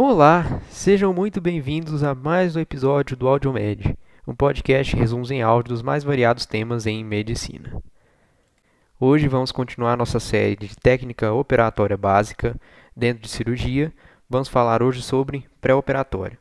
Olá, sejam muito bem-vindos a mais um episódio do AudioMed, um podcast resumos em áudio dos mais variados temas em medicina. Hoje vamos continuar nossa série de técnica operatória básica dentro de cirurgia. Vamos falar hoje sobre pré-operatório.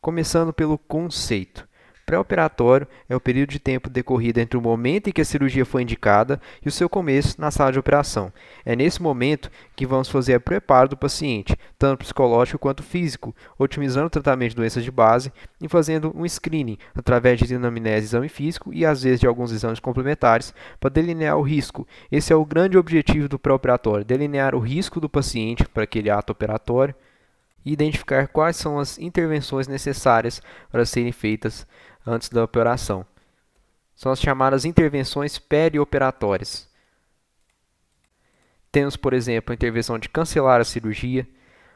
Começando pelo conceito. Pré-operatório é o período de tempo decorrido entre o momento em que a cirurgia foi indicada e o seu começo na sala de operação. É nesse momento que vamos fazer o preparo do paciente, tanto psicológico quanto físico, otimizando o tratamento de doenças de base e fazendo um screening através de anamnese exame físico e às vezes de alguns exames complementares para delinear o risco. Esse é o grande objetivo do pré-operatório, delinear o risco do paciente para aquele ato operatório e identificar quais são as intervenções necessárias para serem feitas antes da operação. São as chamadas intervenções perioperatórias. Temos, por exemplo, a intervenção de cancelar a cirurgia,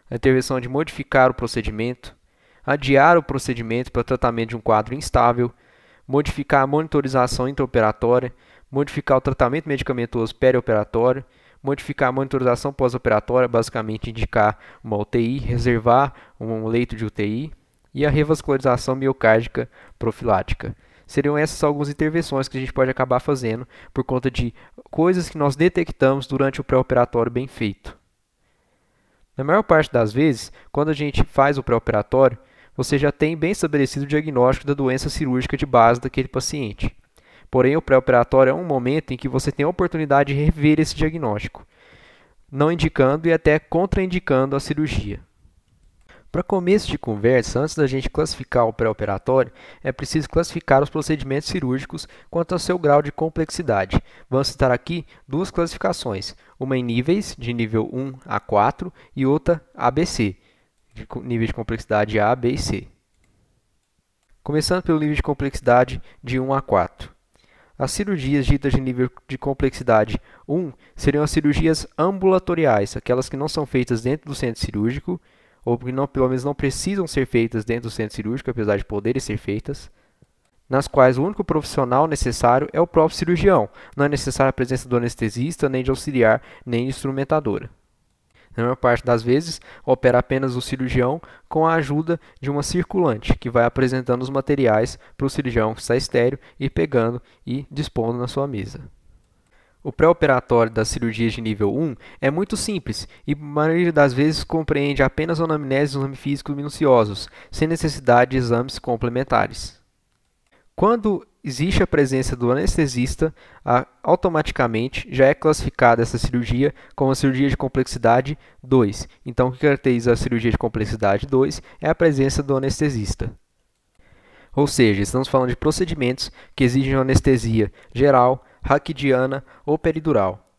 a intervenção de modificar o procedimento, adiar o procedimento para tratamento de um quadro instável, modificar a monitorização intraoperatória, modificar o tratamento medicamentoso perioperatório, modificar a monitorização pós-operatória, basicamente indicar uma UTI, reservar um leito de UTI, e a revascularização miocárdica profilática. Seriam essas algumas intervenções que a gente pode acabar fazendo por conta de coisas que nós detectamos durante o pré-operatório bem feito. Na maior parte das vezes, quando a gente faz o pré-operatório, você já tem bem estabelecido o diagnóstico da doença cirúrgica de base daquele paciente. Porém, o pré-operatório é um momento em que você tem a oportunidade de rever esse diagnóstico, não indicando e até contraindicando a cirurgia. Para começo de conversa, antes da gente classificar o pré-operatório, é preciso classificar os procedimentos cirúrgicos quanto ao seu grau de complexidade. Vamos citar aqui duas classificações, uma em níveis, de nível 1 a 4, e outra ABC, de nível de complexidade A, B e C. Começando pelo nível de complexidade de 1 a 4. As cirurgias ditas de nível de complexidade 1 seriam as cirurgias ambulatoriais, aquelas que não são feitas dentro do centro cirúrgico, ou que não, pelo menos não precisam ser feitas dentro do centro cirúrgico, apesar de poderem ser feitas, nas quais o único profissional necessário é o próprio cirurgião. Não é necessária a presença do anestesista, nem de auxiliar, nem de instrumentadora. Na maior parte das vezes, opera apenas o cirurgião com a ajuda de uma circulante, que vai apresentando os materiais para o cirurgião que está estéreo e pegando e dispondo na sua mesa. O pré-operatório das cirurgias de nível 1 é muito simples e, a maioria das vezes, compreende apenas anamnese e exames físicos minuciosos, sem necessidade de exames complementares. Quando existe a presença do anestesista, automaticamente já é classificada essa cirurgia como a cirurgia de complexidade 2. Então, o que caracteriza a cirurgia de complexidade 2 é a presença do anestesista. Ou seja, estamos falando de procedimentos que exigem anestesia geral, raquidiana ou peridural.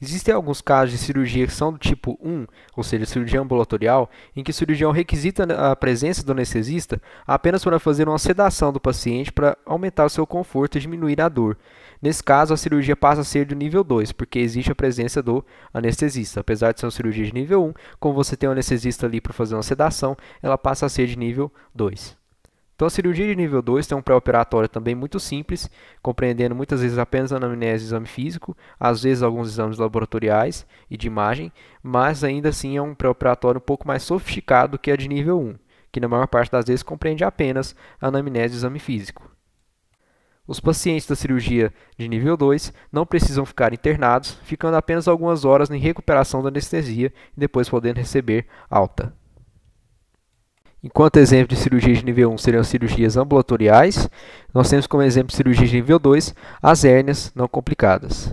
Existem alguns casos de cirurgia que são do tipo 1, ou seja, cirurgia ambulatorial, em que o cirurgião requisita a presença do anestesista apenas para fazer uma sedação do paciente para aumentar o seu conforto e diminuir a dor. Nesse caso, a cirurgia passa a ser do nível 2, porque existe a presença do anestesista. Apesar de ser uma cirurgia de nível 1, como você tem um anestesista ali para fazer uma sedação, ela passa a ser de nível 2. Então, a cirurgia de nível 2 tem um pré-operatório também muito simples, compreendendo muitas vezes apenas anamnese e exame físico, às vezes alguns exames laboratoriais e de imagem, mas ainda assim é um pré-operatório um pouco mais sofisticado que a de nível 1, que na maior parte das vezes compreende apenas anamnese e exame físico. Os pacientes da cirurgia de nível 2 não precisam ficar internados, ficando apenas algumas horas em recuperação da anestesia e depois podendo receber alta. Enquanto exemplo de cirurgia de nível 1 seriam cirurgias ambulatoriais, nós temos como exemplo de cirurgia de nível 2 as hérnias não complicadas.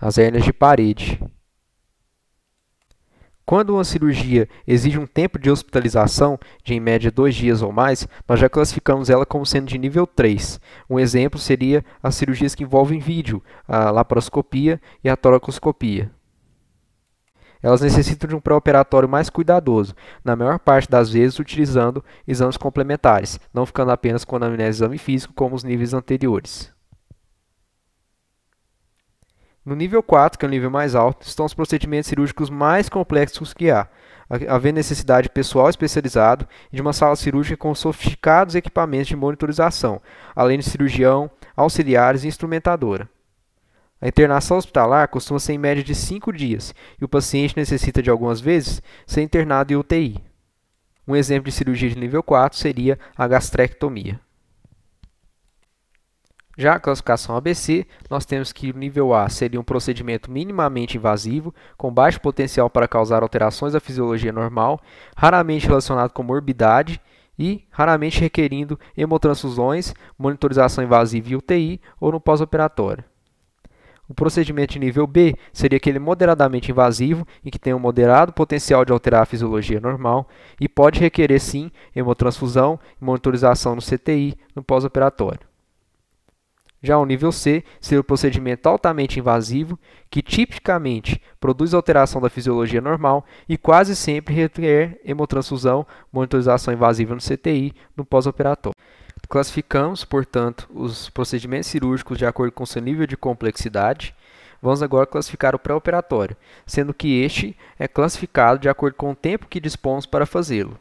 As hérnias de parede. Quando uma cirurgia exige um tempo de hospitalização de em média dois dias ou mais, nós já classificamos ela como sendo de nível 3. Um exemplo seria as cirurgias que envolvem vídeo, a laparoscopia e a toracoscopia. Elas necessitam de um pré-operatório mais cuidadoso, na maior parte das vezes utilizando exames complementares, não ficando apenas com anamnese e exame físico como os níveis anteriores. No nível 4, que é o nível mais alto, estão os procedimentos cirúrgicos mais complexos que há, havendo necessidade de pessoal especializado e de uma sala cirúrgica com sofisticados equipamentos de monitorização, além de cirurgião, auxiliares e instrumentadora. A internação hospitalar costuma ser em média de 5 dias e o paciente necessita de algumas vezes ser internado em UTI. Um exemplo de cirurgia de nível 4 seria a gastrectomia. Já a classificação ABC, nós temos que o nível A seria um procedimento minimamente invasivo, com baixo potencial para causar alterações à fisiologia normal, raramente relacionado com morbidade e raramente requerindo hemotransfusões, monitorização invasiva e UTI ou no pós-operatório. O procedimento de nível B seria aquele moderadamente invasivo, em que tem um moderado potencial de alterar a fisiologia normal e pode requerer sim hemotransfusão e monitorização no CTI no pós-operatório. Já o nível C seria o procedimento altamente invasivo, que tipicamente produz alteração da fisiologia normal e quase sempre requer hemotransfusão, monitorização invasiva no CTI no pós-operatório. Classificamos, portanto, os procedimentos cirúrgicos de acordo com seu nível de complexidade. Vamos agora classificar o pré-operatório, sendo que este é classificado de acordo com o tempo que dispomos para fazê-lo.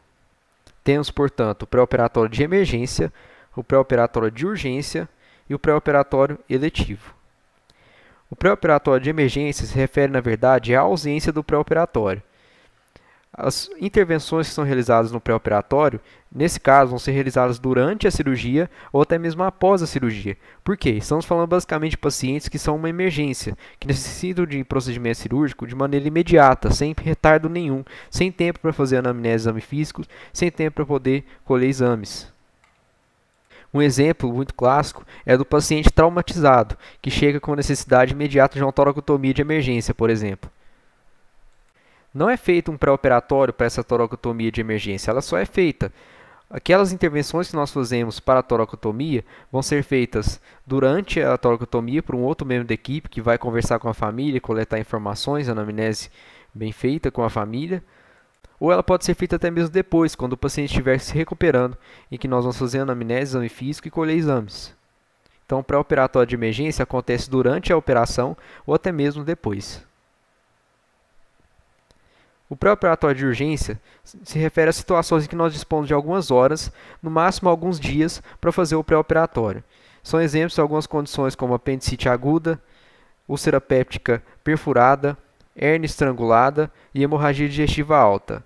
Temos, portanto, o pré-operatório de emergência, o pré-operatório de urgência, e o pré-operatório eletivo. O pré-operatório de emergência se refere, na verdade, à ausência do pré-operatório. As intervenções que são realizadas no pré-operatório, nesse caso, vão ser realizadas durante a cirurgia ou até mesmo após a cirurgia. Por quê? Estamos falando basicamente de pacientes que são uma emergência, que necessitam de procedimento cirúrgico de maneira imediata, sem retardo nenhum, sem tempo para fazer anamnese exame físico, sem tempo para poder colher exames. Um exemplo muito clássico é do paciente traumatizado, que chega com necessidade imediata de uma toracotomia de emergência, por exemplo. Não é feito um pré-operatório para essa toracotomia de emergência, ela só é feita. Aquelas intervenções que nós fazemos para a toracotomia vão ser feitas durante a toracotomia por um outro membro da equipe que vai conversar com a família, coletar informações, anamnese bem feita com a família ou ela pode ser feita até mesmo depois, quando o paciente estiver se recuperando, em que nós vamos fazer anamnese, exame físico e colher exames. Então, o pré-operatório de emergência acontece durante a operação ou até mesmo depois. O pré-operatório de urgência se refere a situações em que nós dispomos de algumas horas, no máximo alguns dias, para fazer o pré-operatório. São exemplos de algumas condições como apendicite aguda, úlcera péptica perfurada, hernia estrangulada e hemorragia digestiva alta.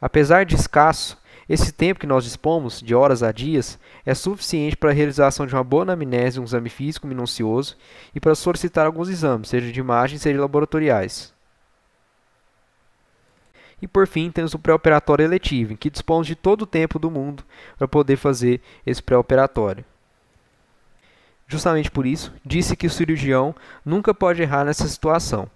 Apesar de escasso, esse tempo que nós dispomos, de horas a dias, é suficiente para a realização de uma boa anamnese, um exame físico minucioso e para solicitar alguns exames, seja de imagem, seja laboratoriais. E por fim, temos o pré-operatório eletivo, em que dispomos de todo o tempo do mundo para poder fazer esse pré-operatório. Justamente por isso, disse que o cirurgião nunca pode errar nessa situação.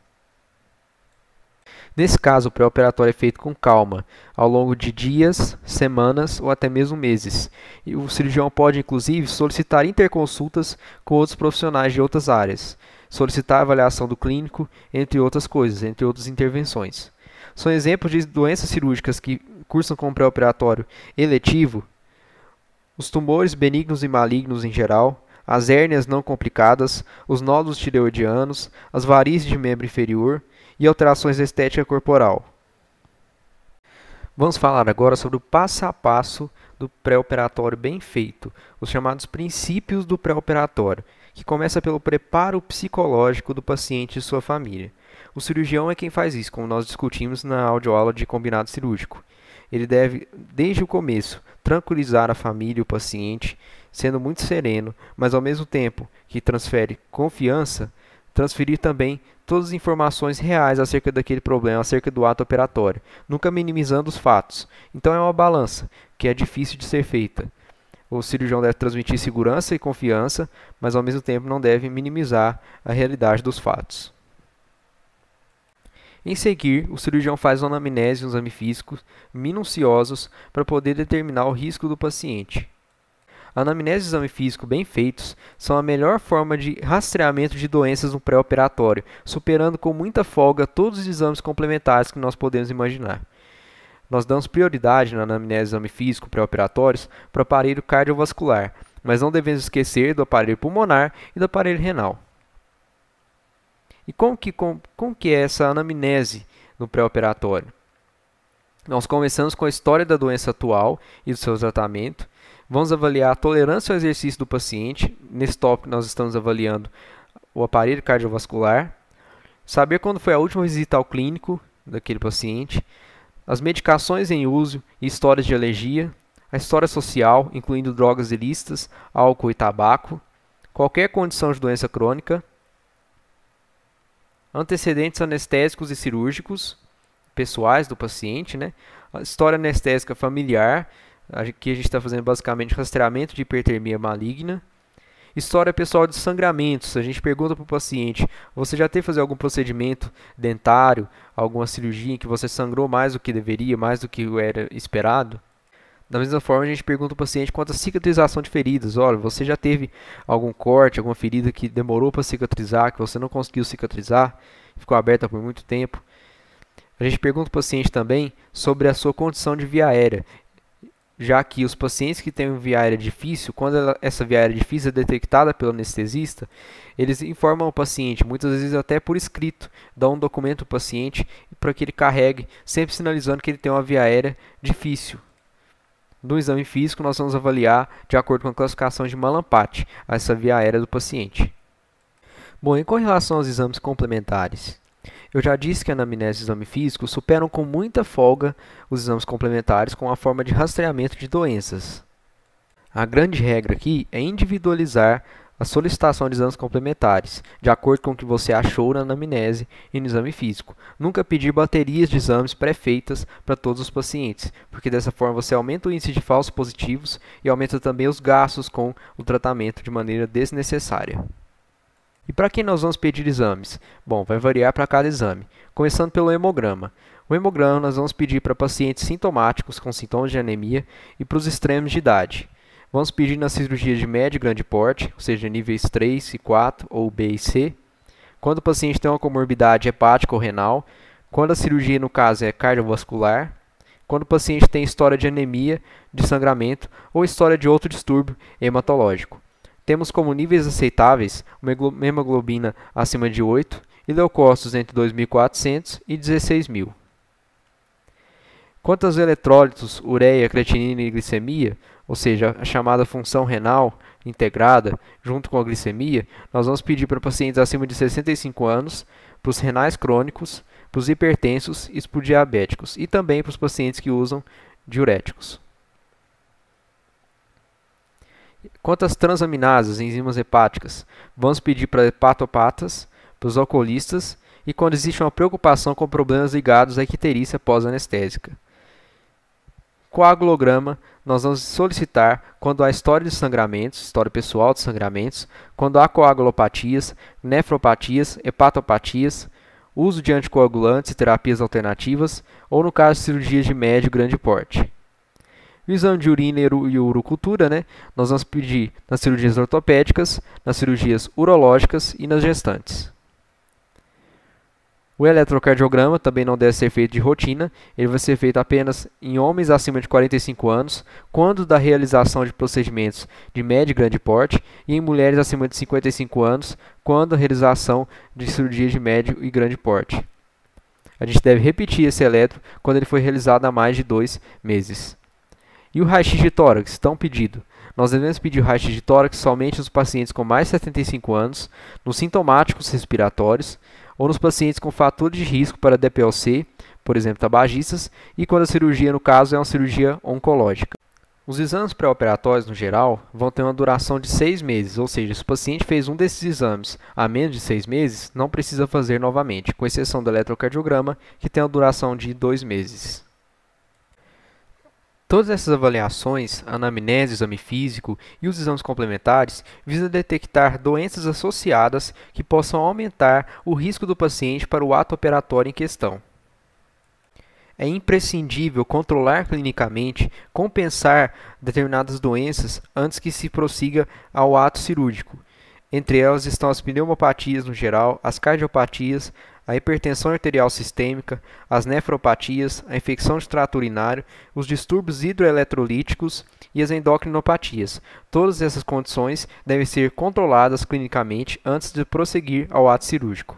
Nesse caso, o pré-operatório é feito com calma, ao longo de dias, semanas ou até mesmo meses. E o cirurgião pode, inclusive, solicitar interconsultas com outros profissionais de outras áreas, solicitar avaliação do clínico, entre outras coisas, entre outras intervenções. São exemplos de doenças cirúrgicas que cursam com pré-operatório eletivo, os tumores benignos e malignos em geral, as hérnias não complicadas, os nódulos tireoidianos, as varizes de membro inferior, e alterações estética corporal. Vamos falar agora sobre o passo a passo do pré-operatório bem feito, os chamados princípios do pré-operatório, que começa pelo preparo psicológico do paciente e sua família. O cirurgião é quem faz isso, como nós discutimos na audioaula de combinado cirúrgico. Ele deve, desde o começo, tranquilizar a família e o paciente, sendo muito sereno, mas ao mesmo tempo que transfere confiança, transferir também todas as informações reais acerca daquele problema, acerca do ato operatório, nunca minimizando os fatos. Então é uma balança que é difícil de ser feita. O cirurgião deve transmitir segurança e confiança, mas ao mesmo tempo não deve minimizar a realidade dos fatos. Em seguir, o cirurgião faz uma anamnese e um exame físico minuciosos para poder determinar o risco do paciente. A anamnese e exame físico bem feitos são a melhor forma de rastreamento de doenças no pré-operatório, superando com muita folga todos os exames complementares que nós podemos imaginar. Nós damos prioridade na anamnese e exame físico pré-operatórios para o aparelho cardiovascular, mas não devemos esquecer do aparelho pulmonar e do aparelho renal. E como que, como, como que é essa anamnese no pré-operatório? Nós começamos com a história da doença atual e do seu tratamento, Vamos avaliar a tolerância ao exercício do paciente. Nesse tópico, nós estamos avaliando o aparelho cardiovascular, saber quando foi a última visita ao clínico daquele paciente, as medicações em uso e histórias de alergia, a história social, incluindo drogas ilícitas, álcool e tabaco, qualquer condição de doença crônica, antecedentes anestésicos e cirúrgicos pessoais do paciente, né? a história anestésica familiar, aqui a gente está fazendo basicamente rastreamento de hipertermia maligna, História pessoal de sangramentos. A gente pergunta para o paciente: você já teve fazer algum procedimento dentário, alguma cirurgia em que você sangrou mais do que deveria, mais do que era esperado? Da mesma forma, a gente pergunta ao paciente quanto à cicatrização de feridas. Olha, você já teve algum corte, alguma ferida que demorou para cicatrizar, que você não conseguiu cicatrizar, ficou aberta por muito tempo? A gente pergunta ao paciente também sobre a sua condição de via aérea já que os pacientes que têm via aérea difícil, quando ela, essa via aérea difícil é detectada pelo anestesista, eles informam o paciente, muitas vezes até por escrito, dão um documento ao paciente para que ele carregue, sempre sinalizando que ele tem uma via aérea difícil. No exame físico, nós vamos avaliar, de acordo com a classificação de Malampati, essa via aérea do paciente. Bom, e com relação aos exames complementares? Eu já disse que a anamnese e o exame físico superam com muita folga os exames complementares com a forma de rastreamento de doenças. A grande regra aqui é individualizar a solicitação de exames complementares, de acordo com o que você achou na anamnese e no exame físico. Nunca pedir baterias de exames pré-feitas para todos os pacientes, porque dessa forma você aumenta o índice de falsos positivos e aumenta também os gastos com o tratamento de maneira desnecessária. E para quem nós vamos pedir exames? Bom, vai variar para cada exame, começando pelo hemograma. O hemograma nós vamos pedir para pacientes sintomáticos com sintomas de anemia e para os extremos de idade. Vamos pedir nas cirurgias de médio e grande porte, ou seja, níveis 3 e 4 ou B e C. Quando o paciente tem uma comorbidade hepática ou renal, quando a cirurgia, no caso, é cardiovascular, quando o paciente tem história de anemia, de sangramento ou história de outro distúrbio hematológico. Temos como níveis aceitáveis uma hemoglobina acima de 8 e leucócitos entre 2.400 e 16.000. Quanto aos eletrólitos, ureia, creatinina e glicemia, ou seja, a chamada função renal integrada junto com a glicemia, nós vamos pedir para pacientes acima de 65 anos, para os renais crônicos, para os hipertensos e para os diabéticos, e também para os pacientes que usam diuréticos. Quanto às transaminases, enzimas hepáticas, vamos pedir para hepatopatas, para os alcoolistas e quando existe uma preocupação com problemas ligados à icterícia pós-anestésica. Coagulograma, nós vamos solicitar quando há história de sangramentos, história pessoal de sangramentos, quando há coagulopatias, nefropatias, hepatopatias, uso de anticoagulantes e terapias alternativas, ou no caso de cirurgias de médio e grande porte. O exame de urina e urocultura, né? Nós vamos pedir nas cirurgias ortopédicas, nas cirurgias urológicas e nas gestantes. O eletrocardiograma também não deve ser feito de rotina, ele vai ser feito apenas em homens acima de 45 anos, quando da realização de procedimentos de médio e grande porte, e em mulheres acima de 55 anos, quando da realização de cirurgias de médio e grande porte. A gente deve repetir esse eletro quando ele foi realizado há mais de dois meses. E o raio-x de tórax, tão pedido? Nós devemos pedir o raio-x de tórax somente nos pacientes com mais de 75 anos, nos sintomáticos respiratórios ou nos pacientes com fatores de risco para DPLC, por exemplo, tabagistas, e quando a cirurgia, no caso, é uma cirurgia oncológica. Os exames pré-operatórios, no geral, vão ter uma duração de seis meses, ou seja, se o paciente fez um desses exames há menos de seis meses, não precisa fazer novamente, com exceção do eletrocardiograma, que tem uma duração de dois meses. Todas essas avaliações, anamnese, exame físico e os exames complementares, visam detectar doenças associadas que possam aumentar o risco do paciente para o ato operatório em questão. É imprescindível controlar clinicamente, compensar determinadas doenças antes que se prossiga ao ato cirúrgico. Entre elas estão as pneumopatias no geral, as cardiopatias, a hipertensão arterial sistêmica, as nefropatias, a infecção de trato urinário, os distúrbios hidroeletrolíticos e as endocrinopatias. Todas essas condições devem ser controladas clinicamente antes de prosseguir ao ato cirúrgico.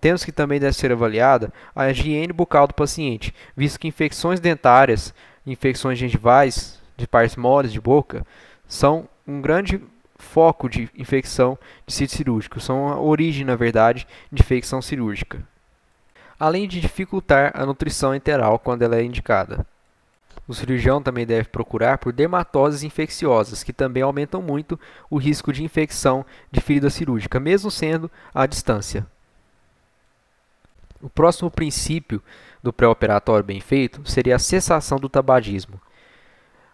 Temos que também deve ser avaliada a higiene bucal do paciente, visto que infecções dentárias, infecções gengivais, de partes moles de boca, são um grande foco de infecção de sítio cirúrgico, são a origem, na verdade, de infecção cirúrgica. Além de dificultar a nutrição enteral quando ela é indicada. O cirurgião também deve procurar por dermatoses infecciosas, que também aumentam muito o risco de infecção de ferida cirúrgica, mesmo sendo à distância. O próximo princípio do pré-operatório bem feito seria a cessação do tabagismo.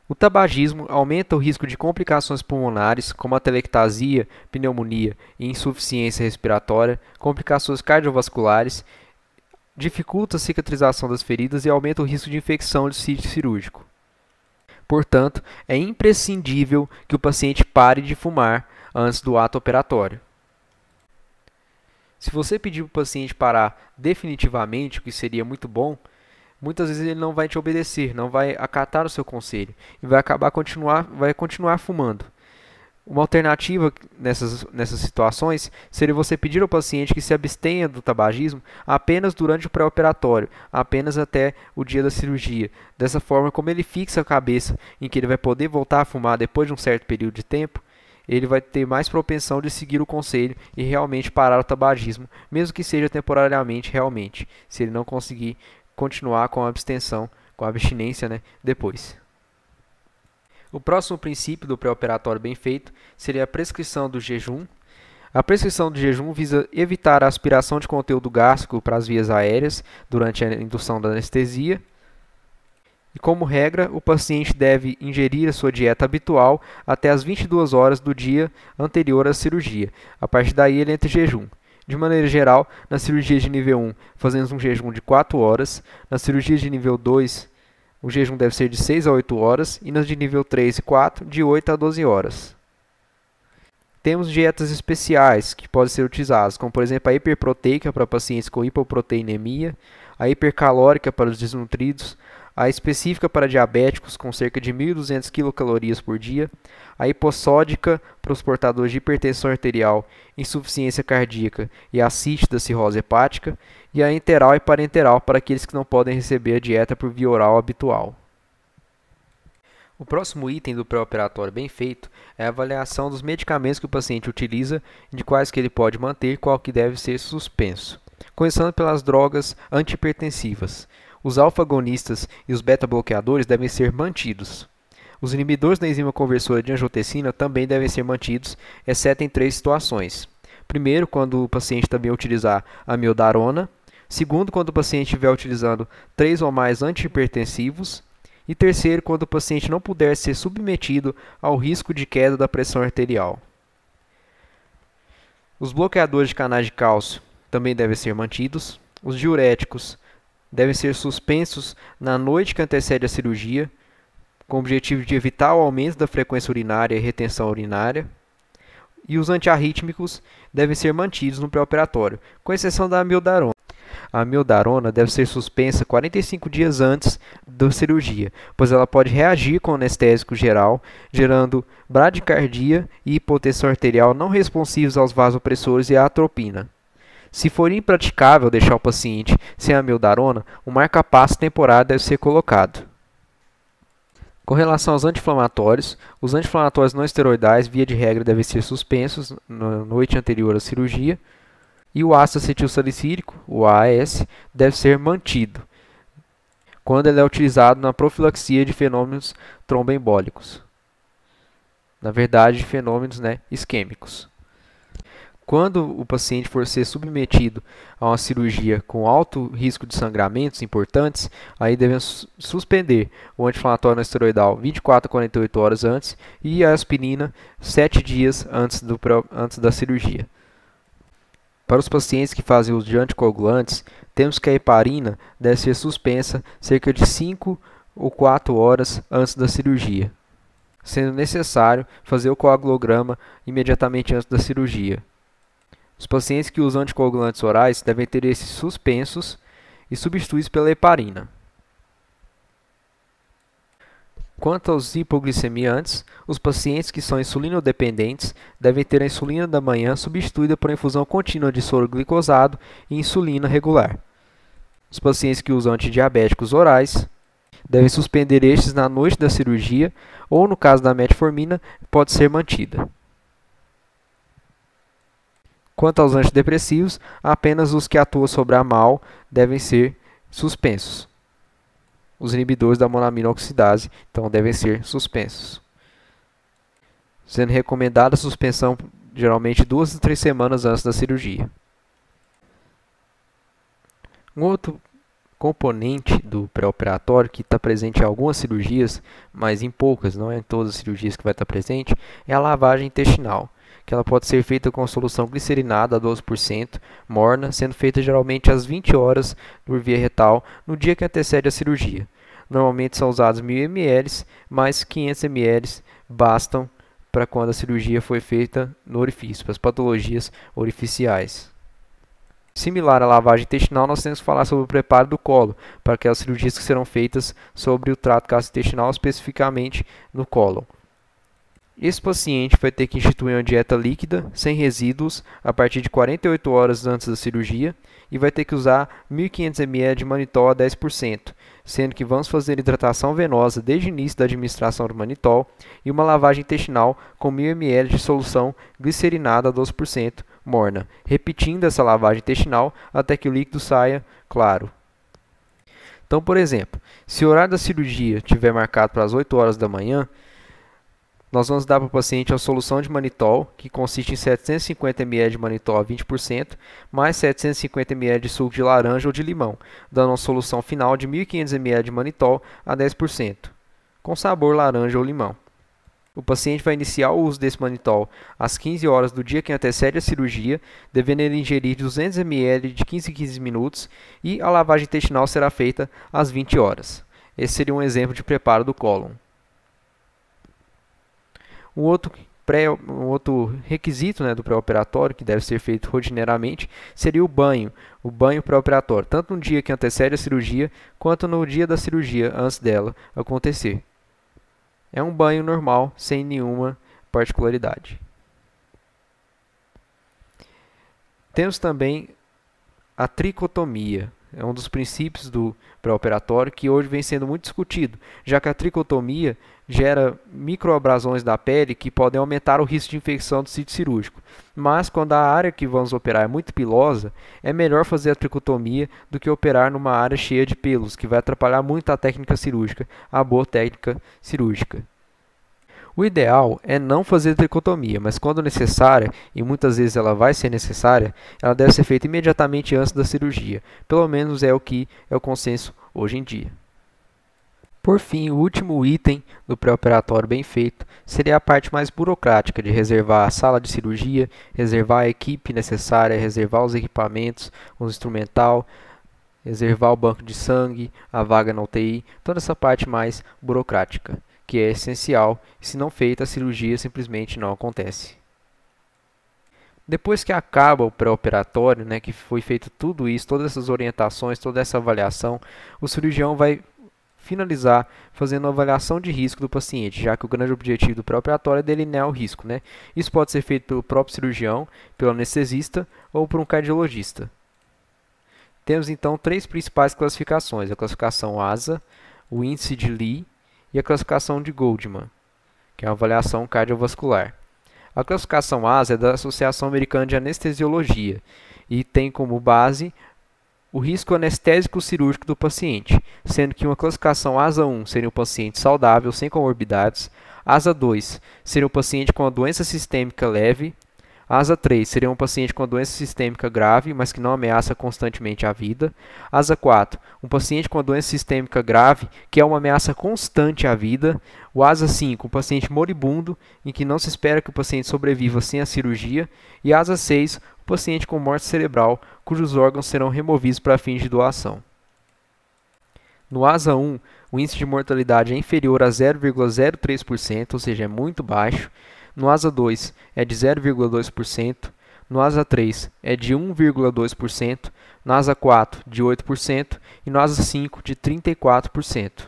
O tabagismo aumenta o risco de complicações pulmonares, como a telectasia, pneumonia e insuficiência respiratória, complicações cardiovasculares, dificulta a cicatrização das feridas e aumenta o risco de infecção de sítio cirúrgico. Portanto, é imprescindível que o paciente pare de fumar antes do ato operatório. Se você pedir para o paciente parar definitivamente, o que seria muito bom, muitas vezes ele não vai te obedecer, não vai acatar o seu conselho e vai acabar continuar, vai continuar fumando. Uma alternativa nessas, nessas situações seria você pedir ao paciente que se abstenha do tabagismo apenas durante o pré-operatório, apenas até o dia da cirurgia. Dessa forma, como ele fixa a cabeça em que ele vai poder voltar a fumar depois de um certo período de tempo, ele vai ter mais propensão de seguir o conselho e realmente parar o tabagismo, mesmo que seja temporariamente, realmente, se ele não conseguir continuar com a abstenção, com a abstinência, né, depois. O próximo princípio do pré-operatório bem feito seria a prescrição do jejum. A prescrição do jejum visa evitar a aspiração de conteúdo gástrico para as vias aéreas durante a indução da anestesia. E como regra, o paciente deve ingerir a sua dieta habitual até as 22 horas do dia anterior à cirurgia. A partir daí, ele entra em jejum. De maneira geral, na cirurgia de nível 1, fazemos um jejum de 4 horas, na cirurgia de nível 2, o jejum deve ser de 6 a 8 horas, e nas de nível 3 e 4, de 8 a 12 horas. Temos dietas especiais que podem ser utilizadas, como por exemplo a hiperproteica para pacientes com hipoproteinemia, a hipercalórica para os desnutridos, a específica para diabéticos com cerca de 1.200 kcal por dia, a hipossódica para os portadores de hipertensão arterial, insuficiência cardíaca e ascite da cirrose hepática, e a enteral e parenteral para aqueles que não podem receber a dieta por via oral habitual. O próximo item do pré-operatório bem feito é a avaliação dos medicamentos que o paciente utiliza, de quais que ele pode manter e qual que deve ser suspenso. Começando pelas drogas antihipertensivas. Os alfa-agonistas e os beta-bloqueadores devem ser mantidos. Os inibidores da enzima conversora de angiotensina também devem ser mantidos, exceto em três situações. Primeiro, quando o paciente também utilizar a miodarona. Segundo, quando o paciente estiver utilizando três ou mais antihipertensivos. E terceiro, quando o paciente não puder ser submetido ao risco de queda da pressão arterial. Os bloqueadores de canais de cálcio também devem ser mantidos. Os diuréticos devem ser suspensos na noite que antecede a cirurgia, com o objetivo de evitar o aumento da frequência urinária e retenção urinária. E os antiarrítmicos devem ser mantidos no pré-operatório, com exceção da amiodarona. A amiodarona deve ser suspensa 45 dias antes da cirurgia, pois ela pode reagir com anestésico geral, gerando bradicardia e hipotensão arterial não responsivos aos vasopressores e à atropina. Se for impraticável deixar o paciente sem a amiodarona, um marca-passo temporário deve ser colocado. Com relação aos anti-inflamatórios, os anti-inflamatórios não esteroidais, via de regra, devem ser suspensos na noite anterior à cirurgia. E o ácido acetilsalicílico, o AAS, deve ser mantido quando ele é utilizado na profilaxia de fenômenos tromboembólicos. Na verdade, fenômenos né, isquêmicos. Quando o paciente for ser submetido a uma cirurgia com alto risco de sangramentos importantes, aí devemos suspender o anti-inflamatório esteroidal 24 a 48 horas antes e a aspirina 7 dias antes, do, antes da cirurgia. Para os pacientes que fazem uso de anticoagulantes, temos que a heparina deve ser suspensa cerca de 5 ou 4 horas antes da cirurgia, sendo necessário fazer o coagulograma imediatamente antes da cirurgia. Os pacientes que usam anticoagulantes orais devem ter esses suspensos e substituídos pela heparina. Quanto aos hipoglicemiantes, os pacientes que são insulinodependentes devem ter a insulina da manhã substituída por infusão contínua de soro glicosado e insulina regular. Os pacientes que usam antidiabéticos orais devem suspender estes na noite da cirurgia ou, no caso da metformina, pode ser mantida. Quanto aos antidepressivos, apenas os que atuam sobre a mal devem ser suspensos. Os inibidores da monamina oxidase, então, devem ser suspensos. Sendo recomendada a suspensão geralmente duas a três semanas antes da cirurgia. Um outro componente do pré-operatório que está presente em algumas cirurgias, mas em poucas, não é em todas as cirurgias que vai estar presente, é a lavagem intestinal, que ela pode ser feita com solução glicerinada a 12%, morna, sendo feita geralmente às 20 horas por via retal no dia que antecede a cirurgia. Normalmente são usados 1000 ml, mas 500 ml bastam para quando a cirurgia foi feita no orifício, para as patologias orificiais. Similar à lavagem intestinal, nós temos que falar sobre o preparo do colo, para aquelas cirurgias que serão feitas sobre o trato gastrointestinal, especificamente no colo. Esse paciente vai ter que instituir uma dieta líquida, sem resíduos, a partir de 48 horas antes da cirurgia e vai ter que usar 1.500 ml de manitol a 10%, sendo que vamos fazer hidratação venosa desde o início da administração do manitol e uma lavagem intestinal com 1.000 ml de solução glicerinada a 12% morna, repetindo essa lavagem intestinal até que o líquido saia claro. Então, por exemplo, se o horário da cirurgia estiver marcado para as 8 horas da manhã, nós vamos dar para o paciente a solução de manitol, que consiste em 750 ml de manitol a 20%, mais 750 ml de suco de laranja ou de limão, dando uma solução final de 1.500 ml de manitol a 10%, com sabor laranja ou limão. O paciente vai iniciar o uso desse manitol às 15 horas do dia que antecede a cirurgia, devendo ele ingerir 200 ml de 15 em 15 minutos e a lavagem intestinal será feita às 20 horas. Esse seria um exemplo de preparo do cólon. Um outro, pré, um outro requisito né, do pré-operatório, que deve ser feito rotineiramente, seria o banho, o banho pré-operatório, tanto no dia que antecede a cirurgia, quanto no dia da cirurgia, antes dela acontecer. É um banho normal, sem nenhuma particularidade. Temos também a tricotomia, é um dos princípios do pré-operatório que hoje vem sendo muito discutido, já que a tricotomia gera microabrasões da pele que podem aumentar o risco de infecção do sítio cirúrgico. Mas quando a área que vamos operar é muito pilosa, é melhor fazer a tricotomia do que operar numa área cheia de pelos, que vai atrapalhar muito a técnica cirúrgica, a boa técnica cirúrgica. O ideal é não fazer tricotomia, mas quando necessária, e muitas vezes ela vai ser necessária, ela deve ser feita imediatamente antes da cirurgia. Pelo menos é o que é o consenso hoje em dia. Por fim, o último item do pré-operatório bem feito seria a parte mais burocrática de reservar a sala de cirurgia, reservar a equipe necessária, reservar os equipamentos, o instrumental, reservar o banco de sangue, a vaga na UTI, toda essa parte mais burocrática que é essencial, se não feita, a cirurgia simplesmente não acontece. Depois que acaba o pré-operatório, né, que foi feito tudo isso, todas essas orientações, toda essa avaliação, o cirurgião vai finalizar fazendo uma avaliação de risco do paciente, já que o grande objetivo do pré-operatório é delinear o risco. Né? Isso pode ser feito pelo próprio cirurgião, pelo anestesista ou por um cardiologista. Temos então três principais classificações: a classificação ASA, o índice de Lee e a classificação de Goldman, que é uma avaliação cardiovascular. A classificação ASA é da Associação Americana de Anestesiologia e tem como base o risco anestésico cirúrgico do paciente, sendo que uma classificação ASA 1 seria um paciente saudável, sem comorbidades, ASA 2 seria um paciente com uma doença sistêmica leve, Asa 3 seria um paciente com doença sistêmica grave, mas que não ameaça constantemente a vida. Asa 4, um paciente com doença sistêmica grave, que é uma ameaça constante à vida. O asa 5, um paciente moribundo, em que não se espera que o paciente sobreviva sem a cirurgia. E asa 6, um paciente com morte cerebral, cujos órgãos serão removidos para fins de doação. No ASA 1, o índice de mortalidade é inferior a 0,03%, ou seja, é muito baixo. No ASA 2 é de 0,2%, no ASA 3 é de 1,2%, no ASA 4 de 8% e no ASA 5 de 34%.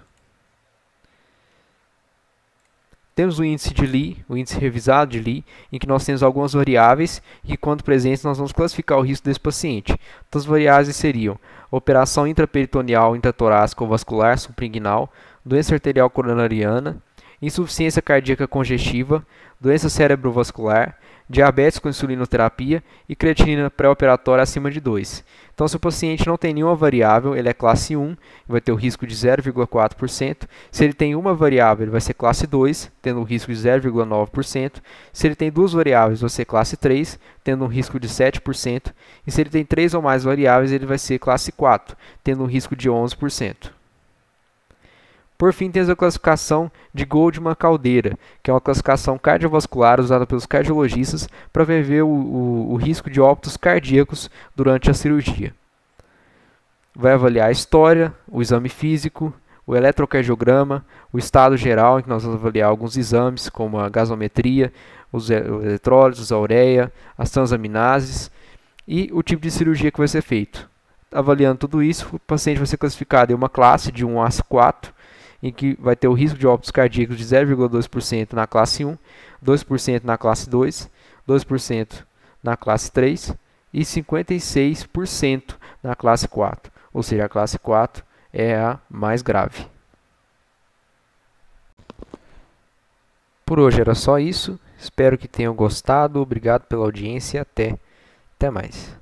Temos o índice de Lee, o índice revisado de Lee, em que nós temos algumas variáveis e, quando presentes, nós vamos classificar o risco desse paciente. Então, as variáveis seriam operação intraperitoneal, intratorácica ou vascular, supringuinal, doença arterial coronariana, insuficiência cardíaca congestiva, doença cerebrovascular, diabetes com insulinoterapia e creatinina pré-operatória acima de 2. Então, se o paciente não tem nenhuma variável, ele é classe 1, vai ter o risco de 0,4%. Se ele tem uma variável, ele vai ser classe 2, tendo um risco de 0,9%. Se ele tem duas variáveis, vai ser classe 3, tendo um risco de 7%. E se ele tem três ou mais variáveis, ele vai ser classe 4, tendo um risco de 11%. Por fim, temos a classificação de Goldman-Caldeira, que é uma classificação cardiovascular usada pelos cardiologistas para prever o, o, o risco de óbitos cardíacos durante a cirurgia. Vai avaliar a história, o exame físico, o eletrocardiograma, o estado geral, em que nós vamos avaliar alguns exames, como a gasometria, os eletrólitos, a ureia, as transaminases e o tipo de cirurgia que vai ser feito. Avaliando tudo isso, o paciente vai ser classificado em uma classe de 1 a 4, em que vai ter o risco de óbitos cardíacos de 0,2% na classe 1, 2% na classe 2, 2% na classe 3 e 56% na classe 4. Ou seja, a classe 4 é a mais grave. Por hoje era só isso. Espero que tenham gostado. Obrigado pela audiência. Até, até mais.